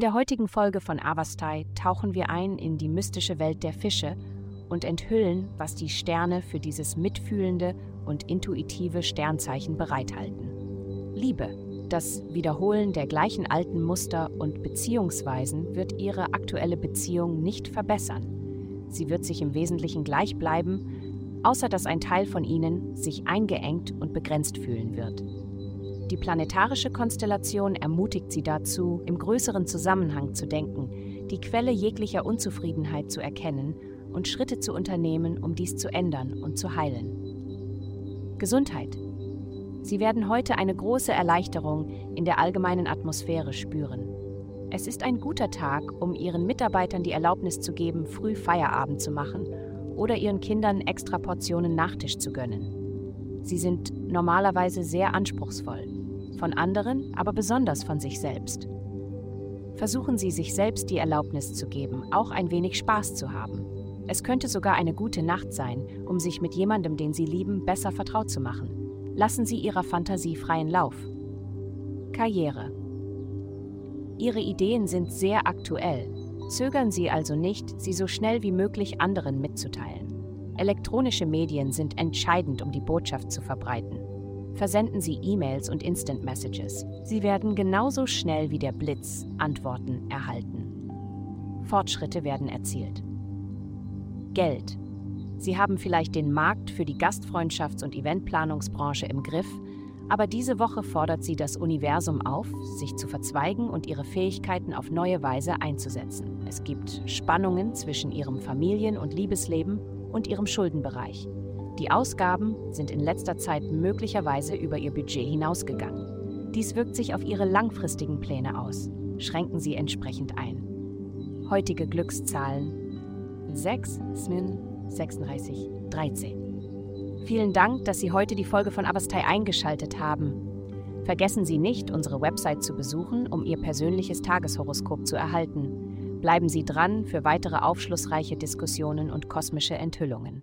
der heutigen Folge von Avastai tauchen wir ein in die mystische Welt der Fische und enthüllen, was die Sterne für dieses mitfühlende und intuitive Sternzeichen bereithalten. Liebe. Das Wiederholen der gleichen alten Muster und Beziehungsweisen wird Ihre aktuelle Beziehung nicht verbessern. Sie wird sich im Wesentlichen gleich bleiben, außer dass ein Teil von Ihnen sich eingeengt und begrenzt fühlen wird. Die planetarische Konstellation ermutigt Sie dazu, im größeren Zusammenhang zu denken, die Quelle jeglicher Unzufriedenheit zu erkennen und Schritte zu unternehmen, um dies zu ändern und zu heilen. Gesundheit. Sie werden heute eine große Erleichterung in der allgemeinen Atmosphäre spüren. Es ist ein guter Tag, um Ihren Mitarbeitern die Erlaubnis zu geben, früh Feierabend zu machen oder Ihren Kindern extra Portionen Nachtisch zu gönnen. Sie sind normalerweise sehr anspruchsvoll, von anderen, aber besonders von sich selbst. Versuchen Sie sich selbst die Erlaubnis zu geben, auch ein wenig Spaß zu haben. Es könnte sogar eine gute Nacht sein, um sich mit jemandem, den Sie lieben, besser vertraut zu machen. Lassen Sie Ihrer Fantasie freien Lauf. Karriere. Ihre Ideen sind sehr aktuell. Zögern Sie also nicht, sie so schnell wie möglich anderen mitzuteilen. Elektronische Medien sind entscheidend, um die Botschaft zu verbreiten. Versenden Sie E-Mails und Instant Messages. Sie werden genauso schnell wie der Blitz Antworten erhalten. Fortschritte werden erzielt. Geld. Sie haben vielleicht den Markt für die Gastfreundschafts- und Eventplanungsbranche im Griff, aber diese Woche fordert sie das Universum auf, sich zu verzweigen und ihre Fähigkeiten auf neue Weise einzusetzen. Es gibt Spannungen zwischen ihrem Familien- und Liebesleben und ihrem Schuldenbereich. Die Ausgaben sind in letzter Zeit möglicherweise über ihr Budget hinausgegangen. Dies wirkt sich auf ihre langfristigen Pläne aus. Schränken Sie entsprechend ein. Heutige Glückszahlen 6, Smin, 36 13. Vielen Dank, dass Sie heute die Folge von Abastai eingeschaltet haben. Vergessen Sie nicht, unsere Website zu besuchen, um Ihr persönliches Tageshoroskop zu erhalten. Bleiben Sie dran für weitere aufschlussreiche Diskussionen und kosmische Enthüllungen.